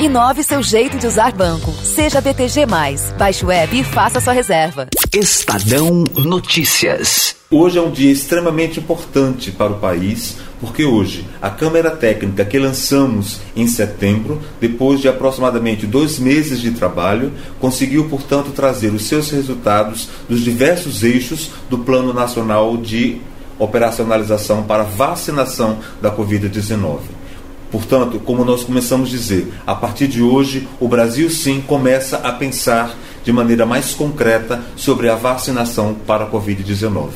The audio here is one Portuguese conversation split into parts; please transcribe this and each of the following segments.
Inove seu jeito de usar banco. Seja BTG. Baixe o app e faça sua reserva. Estadão Notícias. Hoje é um dia extremamente importante para o país, porque hoje a Câmara Técnica que lançamos em setembro, depois de aproximadamente dois meses de trabalho, conseguiu, portanto, trazer os seus resultados dos diversos eixos do Plano Nacional de Operacionalização para Vacinação da Covid-19. Portanto, como nós começamos a dizer, a partir de hoje o Brasil sim começa a pensar de maneira mais concreta sobre a vacinação para a Covid-19.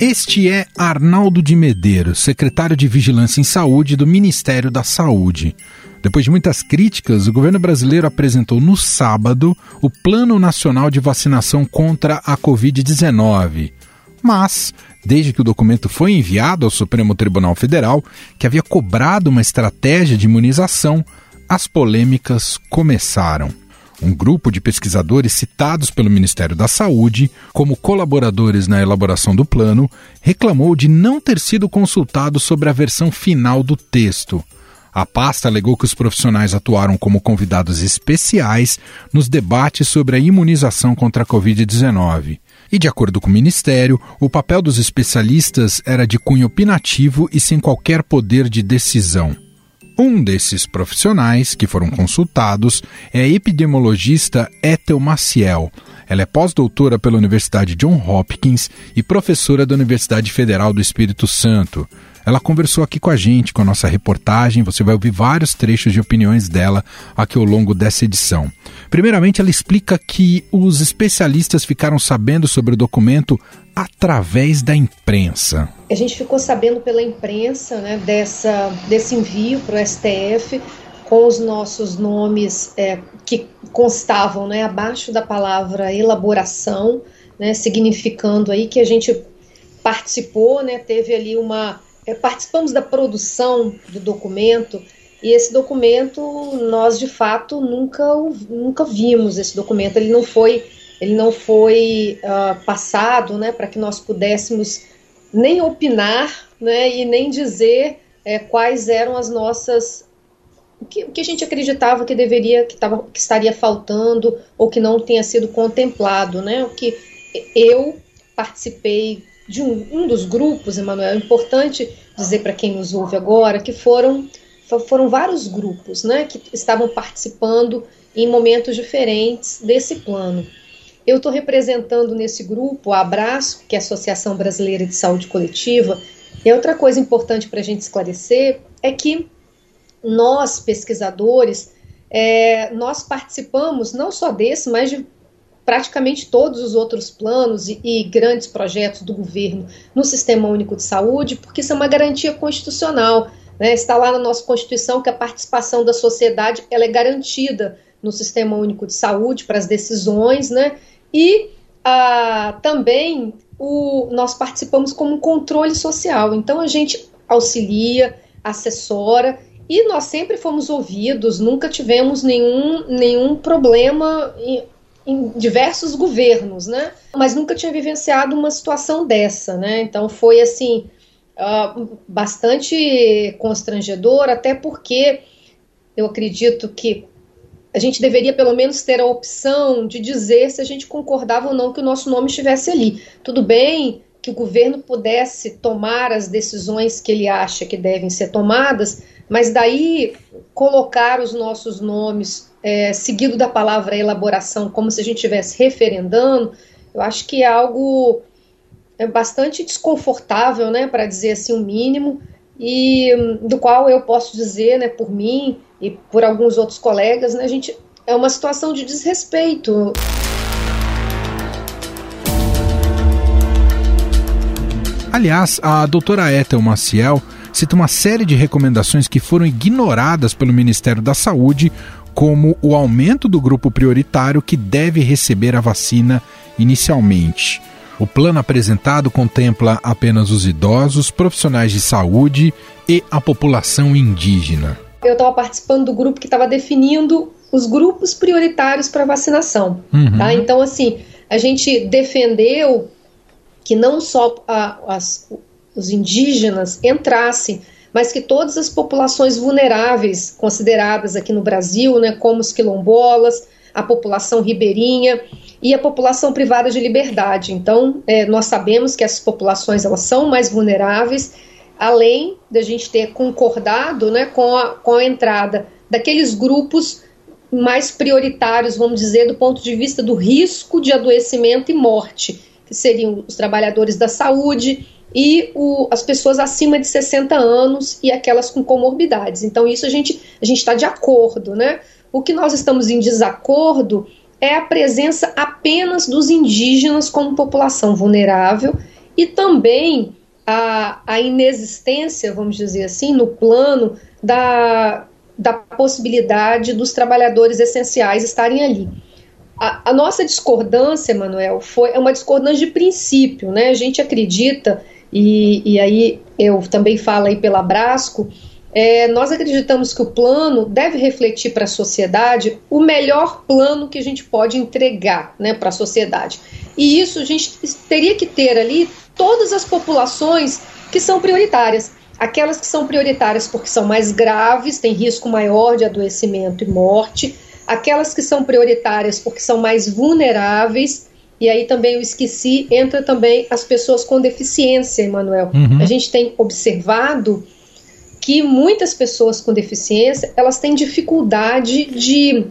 Este é Arnaldo de Medeiros, secretário de Vigilância em Saúde do Ministério da Saúde. Depois de muitas críticas, o governo brasileiro apresentou no sábado o Plano Nacional de Vacinação contra a Covid-19. Mas desde que o documento foi enviado ao Supremo Tribunal Federal, que havia cobrado uma estratégia de imunização, as polêmicas começaram. Um grupo de pesquisadores citados pelo Ministério da Saúde como colaboradores na elaboração do plano reclamou de não ter sido consultado sobre a versão final do texto. A pasta alegou que os profissionais atuaram como convidados especiais nos debates sobre a imunização contra a Covid-19. E, de acordo com o Ministério, o papel dos especialistas era de cunho opinativo e sem qualquer poder de decisão. Um desses profissionais que foram consultados é a epidemiologista Ethel Maciel. Ela é pós-doutora pela Universidade John Hopkins e professora da Universidade Federal do Espírito Santo. Ela conversou aqui com a gente, com a nossa reportagem. Você vai ouvir vários trechos de opiniões dela aqui ao longo dessa edição. Primeiramente, ela explica que os especialistas ficaram sabendo sobre o documento através da imprensa. A gente ficou sabendo pela imprensa né, dessa, desse envio para o STF com os nossos nomes é, que constavam né, abaixo da palavra elaboração, né, significando aí que a gente participou, né, teve ali uma é, participamos da produção do documento e esse documento nós de fato nunca nunca vimos esse documento. Ele não foi ele não foi uh, passado né para que nós pudéssemos nem opinar né e nem dizer é, quais eram as nossas o que, o que a gente acreditava que deveria que, tava, que estaria faltando ou que não tenha sido contemplado né? O que eu participei de um, um dos grupos, Emanuel, é importante dizer para quem nos ouve agora que foram, foram vários grupos né, que estavam participando em momentos diferentes desse plano. Eu estou representando nesse grupo a Abraço, que é a Associação Brasileira de Saúde Coletiva, e outra coisa importante para a gente esclarecer é que nós, pesquisadores, é, nós participamos não só desse, mas de praticamente todos os outros planos e, e, grandes projetos do governo no Sistema Único de Saúde, porque isso é uma garantia constitucional. Né? Está lá na nossa Constituição que a participação da sociedade ela é garantida no Sistema Único de Saúde para as decisões, né? e ah, também o, nós participamos como um controle social. Então a gente auxilia, assessora e nós sempre fomos ouvidos, nunca tivemos nenhum, nenhum problema em diversos governos, né? Mas nunca tinha vivenciado uma situação dessa, né? Então foi assim uh, bastante constrangedor, até porque eu acredito que a gente deveria pelo menos ter a opção de dizer se a gente concordava ou não que o nosso nome estivesse ali. Tudo bem que o governo pudesse tomar as decisões que ele acha que devem ser tomadas, mas daí colocar os nossos nomes é, seguido da palavra elaboração, como se a gente estivesse referendando, eu acho que é algo é bastante desconfortável, né, para dizer assim o um mínimo, e do qual eu posso dizer, né, por mim e por alguns outros colegas, né, a gente é uma situação de desrespeito. Aliás, a doutora Ethel Maciel cita uma série de recomendações que foram ignoradas pelo Ministério da Saúde como o aumento do grupo prioritário que deve receber a vacina inicialmente. O plano apresentado contempla apenas os idosos, profissionais de saúde e a população indígena. Eu estava participando do grupo que estava definindo os grupos prioritários para vacinação. Uhum. Tá? Então, assim, a gente defendeu que não só a, as, os indígenas entrassem mas que todas as populações vulneráveis consideradas aqui no Brasil, né, como os quilombolas, a população ribeirinha e a população privada de liberdade. Então, é, nós sabemos que essas populações elas são mais vulneráveis, além da gente ter concordado né, com, a, com a entrada daqueles grupos mais prioritários, vamos dizer, do ponto de vista do risco de adoecimento e morte, que seriam os trabalhadores da saúde e o, as pessoas acima de 60 anos e aquelas com comorbidades. Então, isso a gente a está de acordo, né? O que nós estamos em desacordo é a presença apenas dos indígenas como população vulnerável e também a, a inexistência, vamos dizer assim, no plano da, da possibilidade dos trabalhadores essenciais estarem ali. A, a, nossa discordância, Manuel, foi é uma discordância de princípio, né? A gente acredita, e, e aí eu também falo aí pela Brasco, é, nós acreditamos que o plano deve refletir para a sociedade o melhor plano que a gente pode entregar né, para a sociedade. E isso a gente teria que ter ali todas as populações que são prioritárias aquelas que são prioritárias porque são mais graves, têm risco maior de adoecimento e morte, aquelas que são prioritárias porque são mais vulneráveis, e aí também eu esqueci, entra também as pessoas com deficiência, Emanuel. Uhum. A gente tem observado que muitas pessoas com deficiência, elas têm dificuldade de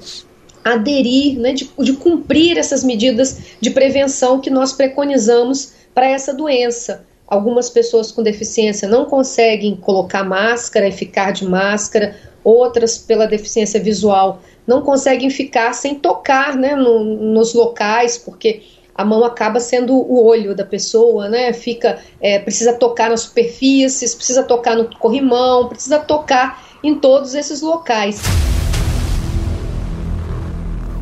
aderir, né, de, de cumprir essas medidas de prevenção que nós preconizamos para essa doença. Algumas pessoas com deficiência não conseguem colocar máscara e ficar de máscara, outras, pela deficiência visual, não conseguem ficar sem tocar né, no, nos locais, porque a mão acaba sendo o olho da pessoa, né? Fica, é, precisa tocar nas superfícies, precisa tocar no corrimão, precisa tocar em todos esses locais.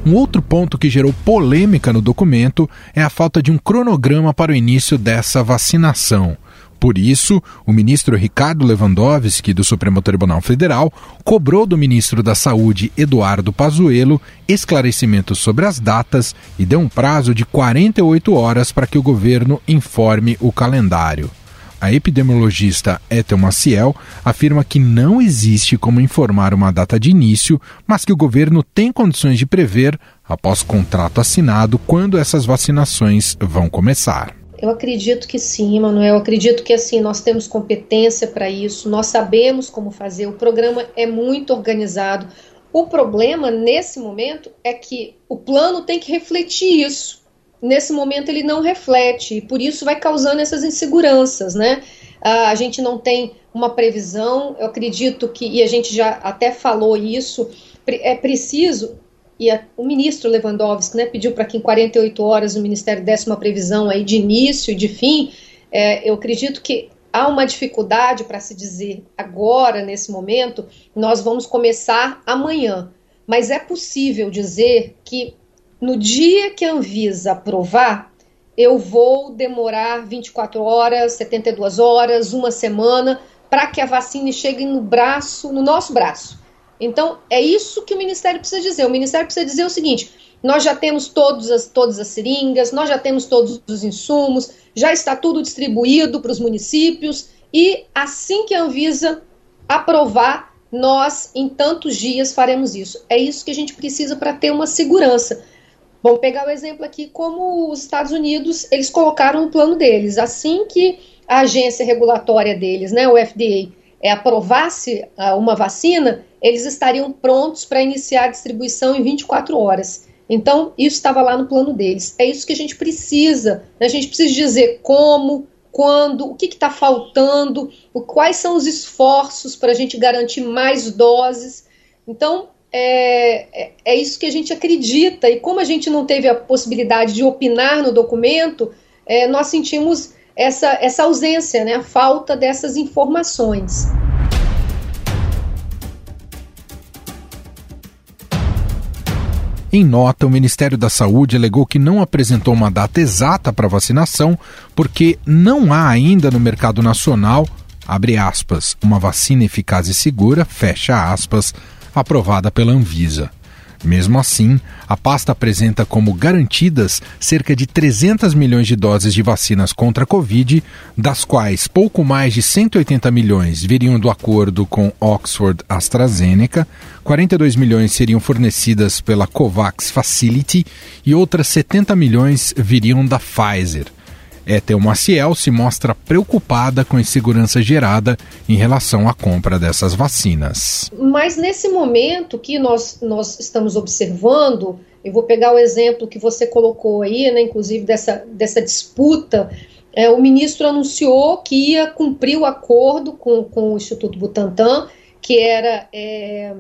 Um outro ponto que gerou polêmica no documento é a falta de um cronograma para o início dessa vacinação. Por isso, o ministro Ricardo Lewandowski, do Supremo Tribunal Federal, cobrou do ministro da Saúde, Eduardo Pazuello, esclarecimentos sobre as datas e deu um prazo de 48 horas para que o governo informe o calendário. A epidemiologista Ethel Maciel afirma que não existe como informar uma data de início, mas que o governo tem condições de prever, após contrato assinado, quando essas vacinações vão começar. Eu acredito que sim, Manuel. Eu acredito que assim nós temos competência para isso, nós sabemos como fazer. O programa é muito organizado. O problema nesse momento é que o plano tem que refletir isso nesse momento ele não reflete e por isso vai causando essas inseguranças, né? a gente não tem uma previsão, eu acredito que, e a gente já até falou isso, é preciso, e a, o ministro Lewandowski né, pediu para que em 48 horas o Ministério desse uma previsão aí de início e de fim, é, eu acredito que há uma dificuldade para se dizer agora, nesse momento, nós vamos começar amanhã. Mas é possível dizer que no dia que a Anvisa aprovar, eu vou demorar 24 horas, 72 horas, uma semana, para que a vacina chegue no braço, no nosso braço. Então, é isso que o Ministério precisa dizer. O Ministério precisa dizer o seguinte: nós já temos todos as, todas as seringas, nós já temos todos os insumos, já está tudo distribuído para os municípios, e assim que a Anvisa aprovar, nós, em tantos dias, faremos isso. É isso que a gente precisa para ter uma segurança. Vamos pegar o exemplo aqui como os Estados Unidos, eles colocaram o plano deles. Assim que a agência regulatória deles, né, o FDA, é, aprovasse uh, uma vacina, eles estariam prontos para iniciar a distribuição em 24 horas. Então, isso estava lá no plano deles. É isso que a gente precisa. Né? A gente precisa dizer como, quando, o que está faltando, o, quais são os esforços para a gente garantir mais doses. Então, é, é, é, isso que a gente acredita, e como a gente não teve a possibilidade de opinar no documento, é, nós sentimos essa, essa ausência, né, a falta dessas informações. Em nota, o Ministério da Saúde alegou que não apresentou uma data exata para vacinação porque não há ainda no mercado nacional, abre aspas, uma vacina eficaz e segura, fecha aspas, aprovada pela Anvisa. Mesmo assim, a pasta apresenta como garantidas cerca de 300 milhões de doses de vacinas contra a Covid, das quais pouco mais de 180 milhões viriam do acordo com Oxford AstraZeneca, 42 milhões seriam fornecidas pela COVAX Facility e outras 70 milhões viriam da Pfizer. Ethel Maciel se mostra preocupada com a insegurança gerada em relação à compra dessas vacinas. Mas nesse momento que nós, nós estamos observando, eu vou pegar o exemplo que você colocou aí, né, inclusive dessa, dessa disputa, é, o ministro anunciou que ia cumprir o acordo com, com o Instituto Butantan, que era é,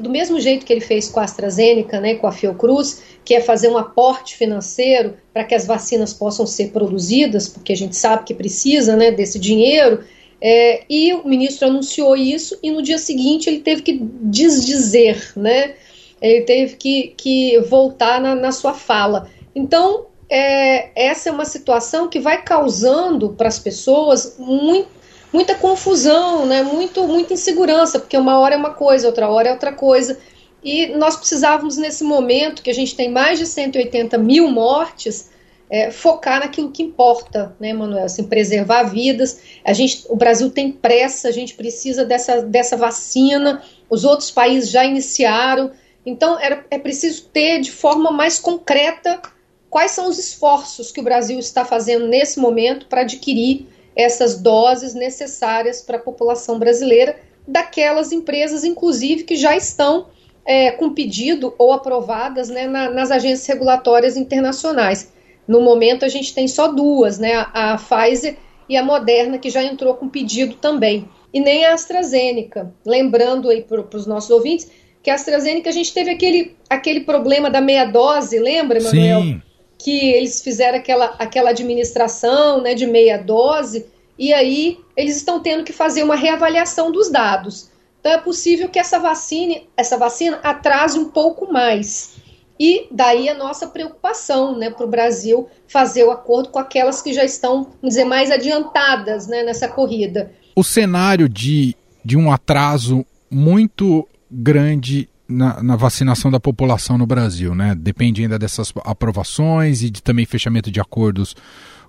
do mesmo jeito que ele fez com a AstraZeneca, né, com a Fiocruz, que é fazer um aporte financeiro para que as vacinas possam ser produzidas, porque a gente sabe que precisa né, desse dinheiro, é, e o ministro anunciou isso e no dia seguinte ele teve que desdizer, né, ele teve que, que voltar na, na sua fala. Então, é, essa é uma situação que vai causando para as pessoas muito muita confusão, né? Muito, muita insegurança, porque uma hora é uma coisa, outra hora é outra coisa. E nós precisávamos, nesse momento, que a gente tem mais de 180 mil mortes, é, focar naquilo que importa, né, Manuel? Assim, preservar vidas. A gente, o Brasil tem pressa, a gente precisa dessa, dessa vacina, os outros países já iniciaram. Então, era, é preciso ter de forma mais concreta quais são os esforços que o Brasil está fazendo nesse momento para adquirir essas doses necessárias para a população brasileira, daquelas empresas, inclusive, que já estão é, com pedido ou aprovadas né, na, nas agências regulatórias internacionais. No momento, a gente tem só duas, né, a, a Pfizer e a Moderna, que já entrou com pedido também. E nem a AstraZeneca. Lembrando aí para os nossos ouvintes que a AstraZeneca a gente teve aquele, aquele problema da meia dose, lembra, Manuel? Sim que eles fizeram aquela, aquela administração né, de meia dose, e aí eles estão tendo que fazer uma reavaliação dos dados. Então é possível que essa vacina, essa vacina atrase um pouco mais. E daí a nossa preocupação né, para o Brasil fazer o acordo com aquelas que já estão, vamos dizer, mais adiantadas né, nessa corrida. O cenário de, de um atraso muito grande na, na, vacinação da população no Brasil, né? Depende ainda dessas aprovações e de também fechamento de acordos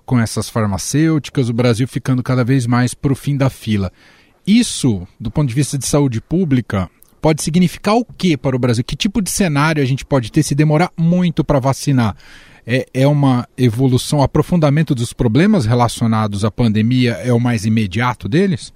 com essas farmacêuticas, o Brasil ficando cada vez mais para o fim da fila. Isso, do ponto de vista de saúde pública, pode significar o que para o Brasil? Que tipo de cenário a gente pode ter se demorar muito para vacinar? É, é uma evolução, aprofundamento dos problemas relacionados à pandemia é o mais imediato deles?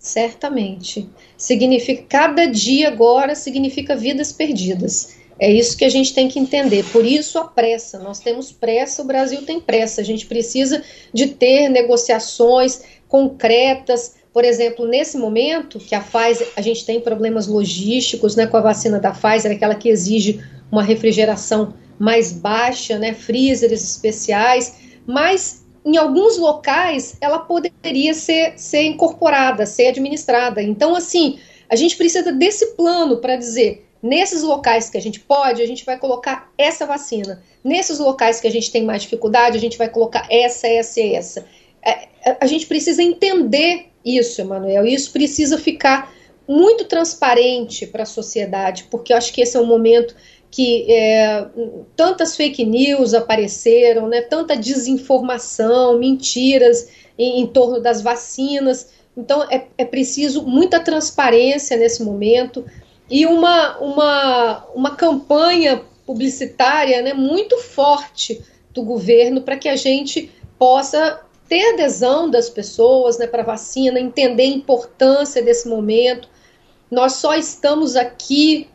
Certamente. Significa cada dia agora significa vidas perdidas. É isso que a gente tem que entender. Por isso a pressa. Nós temos pressa, o Brasil tem pressa. A gente precisa de ter negociações concretas. Por exemplo, nesse momento que a Pfizer, a gente tem problemas logísticos, né, com a vacina da Pfizer, aquela que exige uma refrigeração mais baixa, né, freezers especiais, mas em alguns locais ela poderia ser, ser incorporada, ser administrada. Então, assim, a gente precisa desse plano para dizer, nesses locais que a gente pode, a gente vai colocar essa vacina. Nesses locais que a gente tem mais dificuldade, a gente vai colocar essa, essa e essa. É, a gente precisa entender isso, Emanuel, isso precisa ficar muito transparente para a sociedade, porque eu acho que esse é um momento que é, tantas fake news apareceram, né, tanta desinformação, mentiras em, em torno das vacinas. Então é, é, preciso muita transparência nesse momento e uma, uma, uma campanha publicitária né, muito forte do governo para que a gente possa ter adesão das pessoas né, para a vacina, entender a importância desse momento. Nós só estamos aqui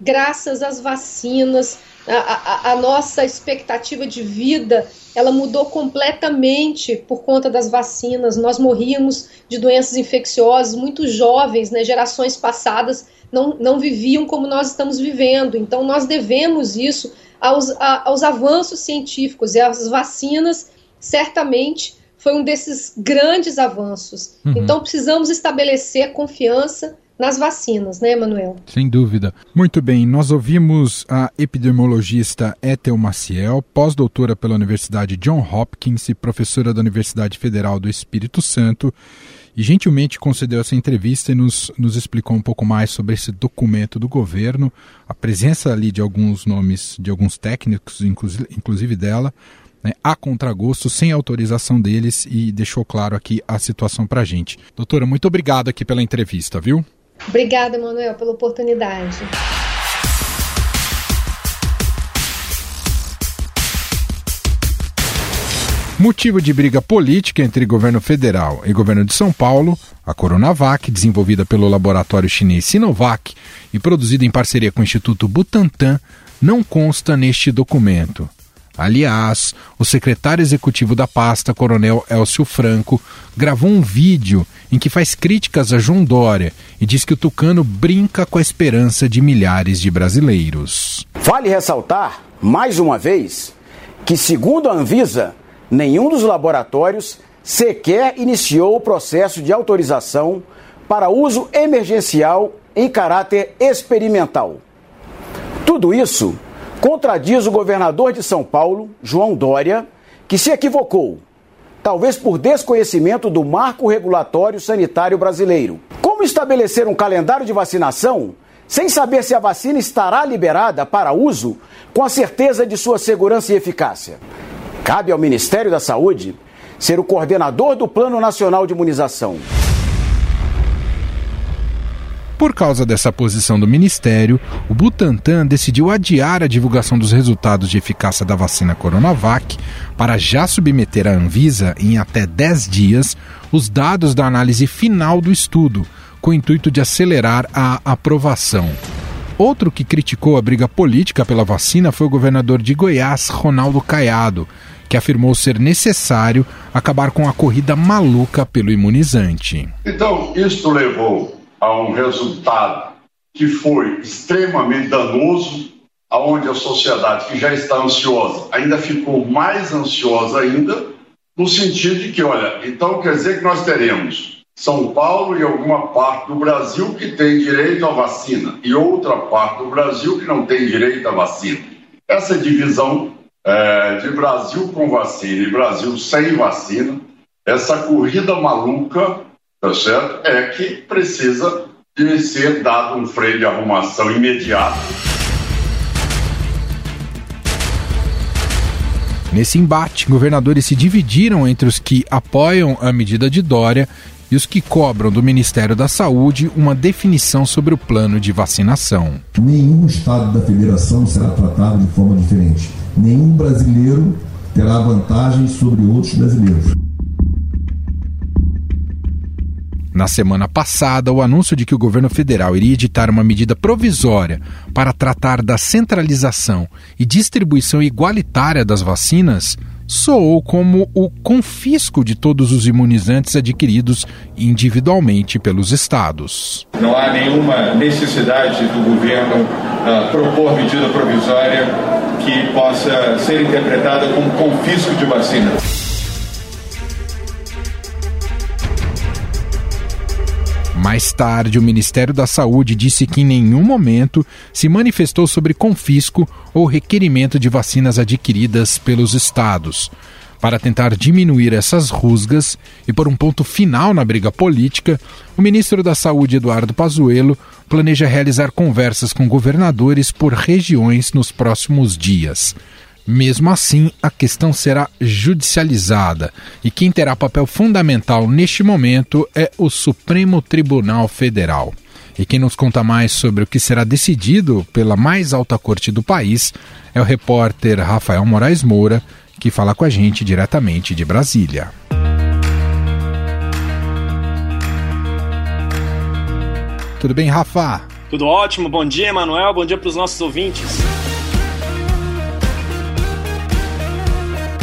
graças às vacinas, a, a, a, nossa expectativa de vida ela mudou completamente por conta das vacinas. Nós morríamos de doenças infecciosas muito jovens, né? gerações passadas não, não viviam como nós estamos vivendo. Então nós devemos isso aos, a, aos avanços científicos e as vacinas certamente foi um desses grandes avanços. Uhum. Então precisamos estabelecer confiança nas vacinas, né, Manuel? Sem dúvida. Muito bem, nós ouvimos a epidemiologista Ethel Maciel, pós-doutora pela Universidade John Hopkins e professora da Universidade Federal do Espírito Santo, e gentilmente concedeu essa entrevista e nos, nos explicou um pouco mais sobre esse documento do governo, a presença ali de alguns nomes, de alguns técnicos, inclusive, dela, né, a contragosto, sem autorização deles, e deixou claro aqui a situação para a gente. Doutora, muito obrigado aqui pela entrevista, viu? Obrigada, Manuel, pela oportunidade. Motivo de briga política entre governo federal e governo de São Paulo, a Coronavac, desenvolvida pelo laboratório chinês Sinovac e produzida em parceria com o Instituto Butantan, não consta neste documento. Aliás, o secretário executivo da pasta, Coronel Elcio Franco, gravou um vídeo em que faz críticas a João Dória e diz que o tucano brinca com a esperança de milhares de brasileiros. Vale ressaltar, mais uma vez, que, segundo a Anvisa, nenhum dos laboratórios sequer iniciou o processo de autorização para uso emergencial em caráter experimental. Tudo isso contradiz o governador de São Paulo, João Dória, que se equivocou, talvez por desconhecimento do marco regulatório sanitário brasileiro. Como estabelecer um calendário de vacinação sem saber se a vacina estará liberada para uso com a certeza de sua segurança e eficácia? Cabe ao Ministério da Saúde ser o coordenador do Plano Nacional de Imunização. Por causa dessa posição do Ministério, o Butantan decidiu adiar a divulgação dos resultados de eficácia da vacina Coronavac para já submeter à Anvisa, em até 10 dias, os dados da análise final do estudo, com o intuito de acelerar a aprovação. Outro que criticou a briga política pela vacina foi o governador de Goiás, Ronaldo Caiado, que afirmou ser necessário acabar com a corrida maluca pelo imunizante. Então, isso levou a um resultado que foi extremamente danoso, aonde a sociedade que já está ansiosa ainda ficou mais ansiosa ainda, no sentido de que, olha, então quer dizer que nós teremos São Paulo e alguma parte do Brasil que tem direito à vacina e outra parte do Brasil que não tem direito à vacina. Essa divisão é, de Brasil com vacina e Brasil sem vacina, essa corrida maluca, tá certo? É que precisa de ser dado um freio de arrumação imediato. Nesse embate, governadores se dividiram entre os que apoiam a medida de Dória e os que cobram do Ministério da Saúde uma definição sobre o plano de vacinação. Nenhum estado da federação será tratado de forma diferente nenhum brasileiro terá vantagem sobre outros brasileiros. Na semana passada, o anúncio de que o governo federal iria editar uma medida provisória para tratar da centralização e distribuição igualitária das vacinas soou como o confisco de todos os imunizantes adquiridos individualmente pelos estados. Não há nenhuma necessidade do governo uh, propor medida provisória que possa ser interpretada como confisco de vacina. Mais tarde, o Ministério da Saúde disse que em nenhum momento se manifestou sobre confisco ou requerimento de vacinas adquiridas pelos estados. Para tentar diminuir essas rusgas e por um ponto final na briga política, o ministro da Saúde, Eduardo Pazuello, planeja realizar conversas com governadores por regiões nos próximos dias. Mesmo assim, a questão será judicializada e quem terá papel fundamental neste momento é o Supremo Tribunal Federal. E quem nos conta mais sobre o que será decidido pela mais alta corte do país é o repórter Rafael Moraes Moura, que fala com a gente diretamente de Brasília. Tudo bem, Rafa? Tudo ótimo. Bom dia, Emanuel. Bom dia para os nossos ouvintes.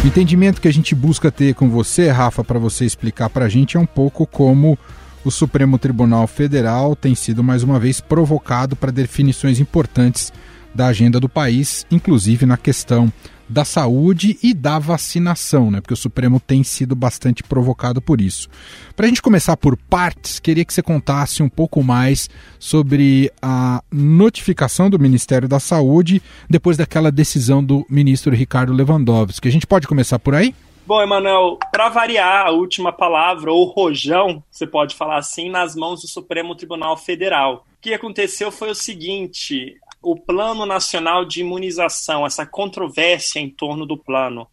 O entendimento que a gente busca ter com você, Rafa, para você explicar para a gente é um pouco como o Supremo Tribunal Federal tem sido mais uma vez provocado para definições importantes da agenda do país, inclusive na questão da saúde e da vacinação, né? Porque o Supremo tem sido bastante provocado por isso. Para a gente começar por partes, queria que você contasse um pouco mais sobre a notificação do Ministério da Saúde depois daquela decisão do ministro Ricardo Lewandowski. A gente pode começar por aí? Bom, Emanuel, para variar a última palavra, ou rojão, você pode falar assim, nas mãos do Supremo Tribunal Federal. O que aconteceu foi o seguinte: o Plano Nacional de Imunização, essa controvérsia em torno do plano.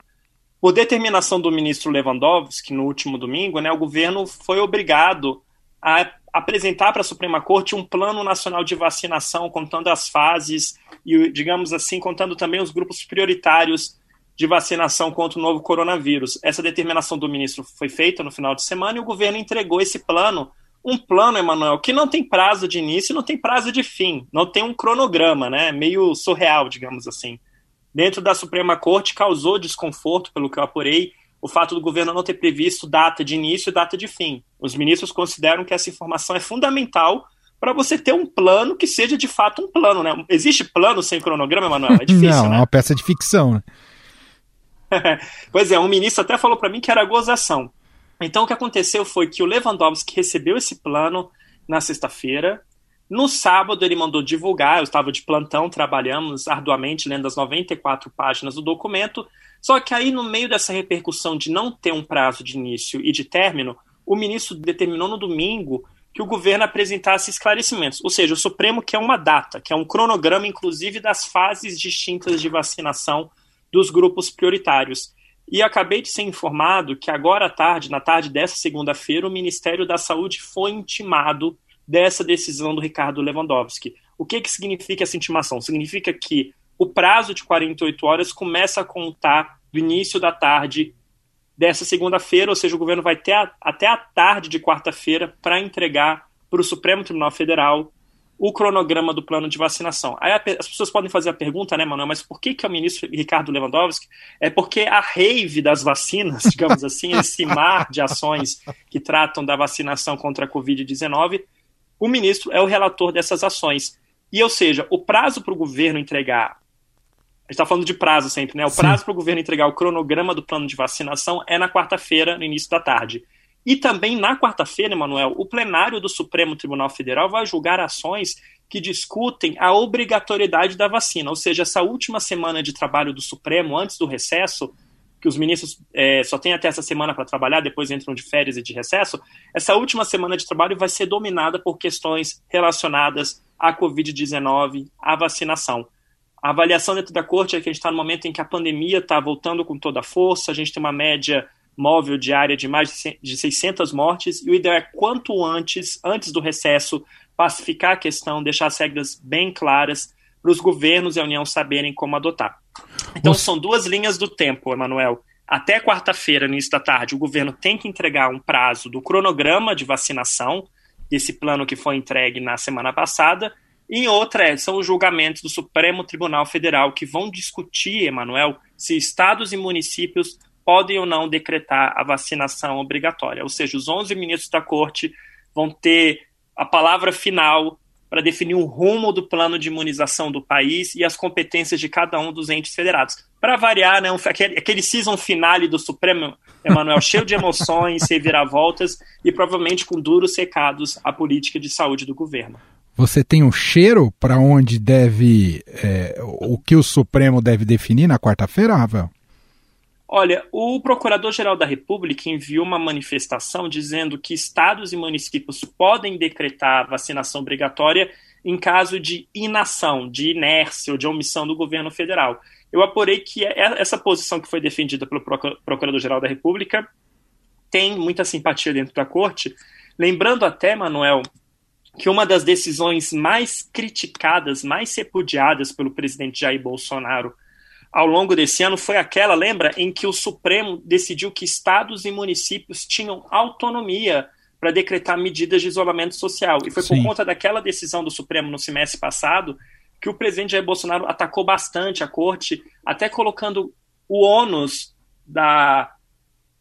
Por determinação do ministro Lewandowski, no último domingo, né, o governo foi obrigado a apresentar para a Suprema Corte um plano nacional de vacinação, contando as fases e, digamos assim, contando também os grupos prioritários de vacinação contra o novo coronavírus. Essa determinação do ministro foi feita no final de semana e o governo entregou esse plano. Um plano, Emanuel, que não tem prazo de início, não tem prazo de fim, não tem um cronograma, né? Meio surreal, digamos assim. Dentro da Suprema Corte causou desconforto, pelo que eu apurei, o fato do governo não ter previsto data de início e data de fim. Os ministros consideram que essa informação é fundamental para você ter um plano que seja de fato um plano, né? Existe plano sem cronograma, Emanuel? É difícil, não, né? é uma peça de ficção, né? pois é, um ministro até falou para mim que era gozação. Então o que aconteceu foi que o Lewandowski recebeu esse plano na sexta-feira. No sábado ele mandou divulgar, eu estava de plantão, trabalhamos arduamente lendo as 94 páginas do documento. Só que aí no meio dessa repercussão de não ter um prazo de início e de término, o ministro determinou no domingo que o governo apresentasse esclarecimentos, ou seja, o Supremo quer uma data, que é um cronograma, inclusive, das fases distintas de vacinação dos grupos prioritários. E acabei de ser informado que agora à tarde, na tarde dessa segunda-feira, o Ministério da Saúde foi intimado dessa decisão do Ricardo Lewandowski. O que, que significa essa intimação? Significa que o prazo de 48 horas começa a contar do início da tarde dessa segunda-feira, ou seja, o governo vai ter a, até a tarde de quarta-feira para entregar para o Supremo Tribunal Federal o cronograma do plano de vacinação. Aí as pessoas podem fazer a pergunta, né, Manuel, mas por que, que é o ministro Ricardo Lewandowski? É porque a rave das vacinas, digamos assim, esse mar de ações que tratam da vacinação contra a Covid-19, o ministro é o relator dessas ações. E, ou seja, o prazo para o governo entregar. A gente está falando de prazo sempre, né? O prazo para o governo entregar o cronograma do plano de vacinação é na quarta-feira, no início da tarde. E também na quarta-feira, Emanuel, o plenário do Supremo Tribunal Federal vai julgar ações que discutem a obrigatoriedade da vacina, ou seja, essa última semana de trabalho do Supremo, antes do recesso, que os ministros é, só têm até essa semana para trabalhar, depois entram de férias e de recesso, essa última semana de trabalho vai ser dominada por questões relacionadas à Covid-19, à vacinação. A avaliação dentro da corte é que a gente está no momento em que a pandemia está voltando com toda a força, a gente tem uma média móvel diária de mais de 600 mortes, e o ideal é quanto antes, antes do recesso, pacificar a questão, deixar as regras bem claras para os governos e a União saberem como adotar. Então são duas linhas do tempo, Emanuel. Até quarta-feira, no início da tarde, o governo tem que entregar um prazo do cronograma de vacinação, desse plano que foi entregue na semana passada, e outra é, são os julgamentos do Supremo Tribunal Federal que vão discutir, Emanuel, se estados e municípios podem ou não decretar a vacinação obrigatória. Ou seja, os 11 ministros da corte vão ter a palavra final para definir o rumo do plano de imunização do país e as competências de cada um dos entes federados. Para variar, né, um, aquele, aquele season finale do Supremo, Emanuel, cheio de emoções, reviravoltas e provavelmente com duros recados à política de saúde do governo. Você tem um cheiro para onde deve, é, o que o Supremo deve definir na quarta-feira, Rafael? Olha, o Procurador-Geral da República enviou uma manifestação dizendo que estados e municípios podem decretar vacinação obrigatória em caso de inação, de inércia ou de omissão do governo federal. Eu apurei que é, essa posição que foi defendida pelo Procurador-Geral da República tem muita simpatia dentro da corte. Lembrando até, Manuel, que uma das decisões mais criticadas, mais repudiadas pelo presidente Jair Bolsonaro ao longo desse ano foi aquela, lembra, em que o Supremo decidiu que estados e municípios tinham autonomia para decretar medidas de isolamento social. E foi Sim. por conta daquela decisão do Supremo no semestre passado que o presidente Jair Bolsonaro atacou bastante a corte, até colocando o ônus da,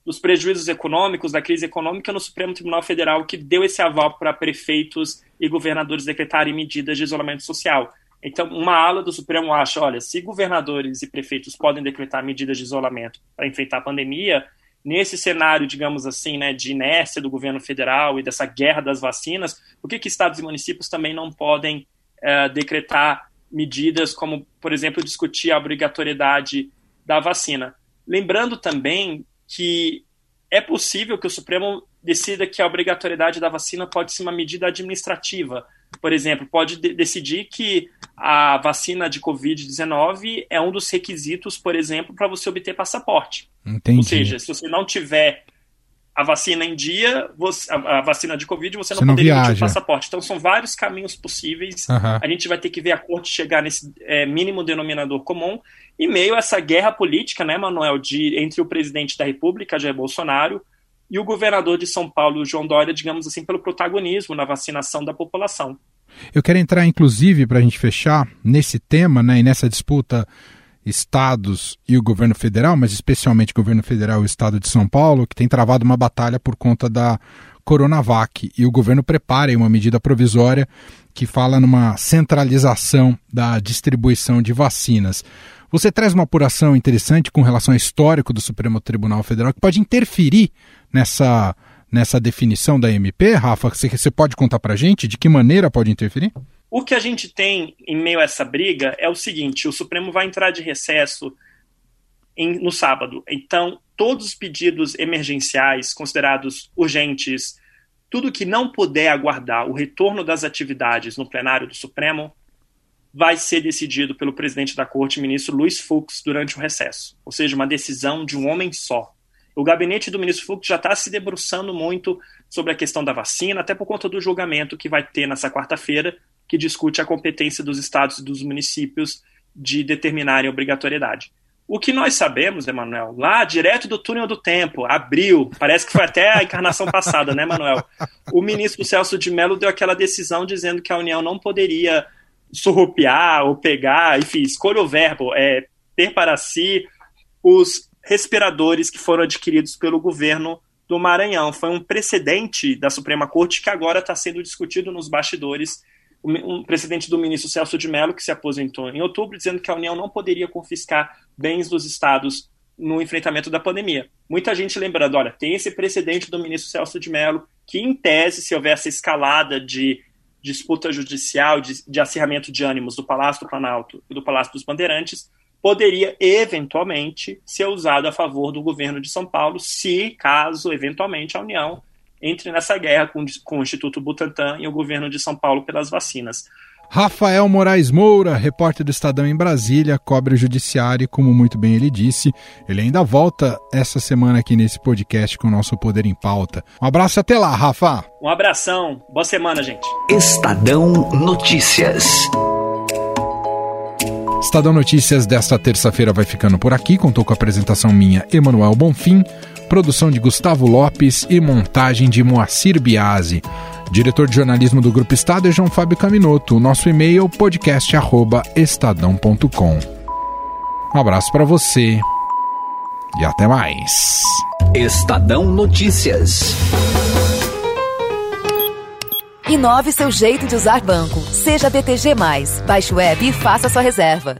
dos prejuízos econômicos, da crise econômica, no Supremo Tribunal Federal, que deu esse aval para prefeitos e governadores decretarem medidas de isolamento social. Então, uma ala do Supremo acha, olha, se governadores e prefeitos podem decretar medidas de isolamento para enfrentar a pandemia, nesse cenário, digamos assim, né, de inércia do governo federal e dessa guerra das vacinas, por que, que estados e municípios também não podem uh, decretar medidas como, por exemplo, discutir a obrigatoriedade da vacina? Lembrando também que é possível que o Supremo decida que a obrigatoriedade da vacina pode ser uma medida administrativa. Por exemplo, pode de decidir que a vacina de Covid-19 é um dos requisitos, por exemplo, para você obter passaporte. Entendi. Ou seja, se você não tiver a vacina em dia, você, a, a, vacina de Covid, você não, Você não poderia emitir o viaja. passaporte. Então, são vários caminhos possíveis. Aham. A gente vai ter que ver a corte chegar nesse é, mínimo denominador comum. E meio a essa guerra política, né, Manuel, de, entre o presidente da República, Jair Bolsonaro, e o governador de São Paulo, João Dória, digamos assim, pelo protagonismo na vacinação da população. Eu quero entrar, inclusive, para a gente fechar, nesse tema né, e nessa disputa estados e o governo federal, mas especialmente o governo federal e o estado de São Paulo, que tem travado uma batalha por conta da Coronavac. E o governo prepara uma medida provisória que fala numa centralização da distribuição de vacinas. Você traz uma apuração interessante com relação ao histórico do Supremo Tribunal Federal que pode interferir nessa, nessa definição da MP, Rafa? Você, pode contar para gente de que maneira pode interferir? O que a gente tem em meio a essa briga é o seguinte: o Supremo vai entrar de recesso em, no sábado. Então, todos os pedidos emergenciais considerados urgentes, tudo que não puder aguardar o retorno das atividades no plenário do Supremo, vai ser decidido pelo presidente da corte, ministro Luiz Fux, durante o recesso. Ou seja, uma decisão de um homem só. O gabinete do ministro Fux já está se debruçando muito sobre a questão da vacina, até por conta do julgamento que vai ter nessa quarta-feira, que discute a competência dos estados e dos municípios de determinarem a obrigatoriedade. O que nós sabemos, Emanuel, lá direto do túnel do tempo, abril, parece que foi até a encarnação passada, né, Manuel? O ministro Celso de Mello deu aquela decisão dizendo que a União não poderia surrupiar ou pegar, enfim, escolha o verbo, é ter para si os respiradores que foram adquiridos pelo governo do Maranhão. Foi um precedente da Suprema Corte que agora está sendo discutido nos bastidores. Um precedente do ministro Celso de Mello, que se aposentou em outubro, dizendo que a União não poderia confiscar bens dos estados no enfrentamento da pandemia. Muita gente lembrando, olha, tem esse precedente do ministro Celso de Mello, que em tese, se houver essa escalada de disputa judicial, de, de acirramento de ânimos do Palácio do Planalto e do Palácio dos Bandeirantes, poderia eventualmente ser usado a favor do governo de São Paulo, se, caso, eventualmente, a União entre nessa guerra com, com o Instituto Butantan e o governo de São Paulo pelas vacinas. Rafael Moraes Moura, repórter do Estadão em Brasília, cobre o judiciário e, como muito bem ele disse, ele ainda volta essa semana aqui nesse podcast com o nosso Poder em Pauta. Um abraço e até lá, Rafa. Um abração, boa semana, gente. Estadão Notícias. Estadão Notícias desta terça-feira vai ficando por aqui. Contou com a apresentação minha, Emanuel Bonfim, produção de Gustavo Lopes e montagem de Moacir Biasi. Diretor de jornalismo do Grupo Estado é João Fábio Caminoto. O nosso e-mail podcast@estadão.com. Um abraço para você e até mais. Estadão Notícias. Inove seu jeito de usar banco. Seja BTG+. Baixe o app e faça sua reserva.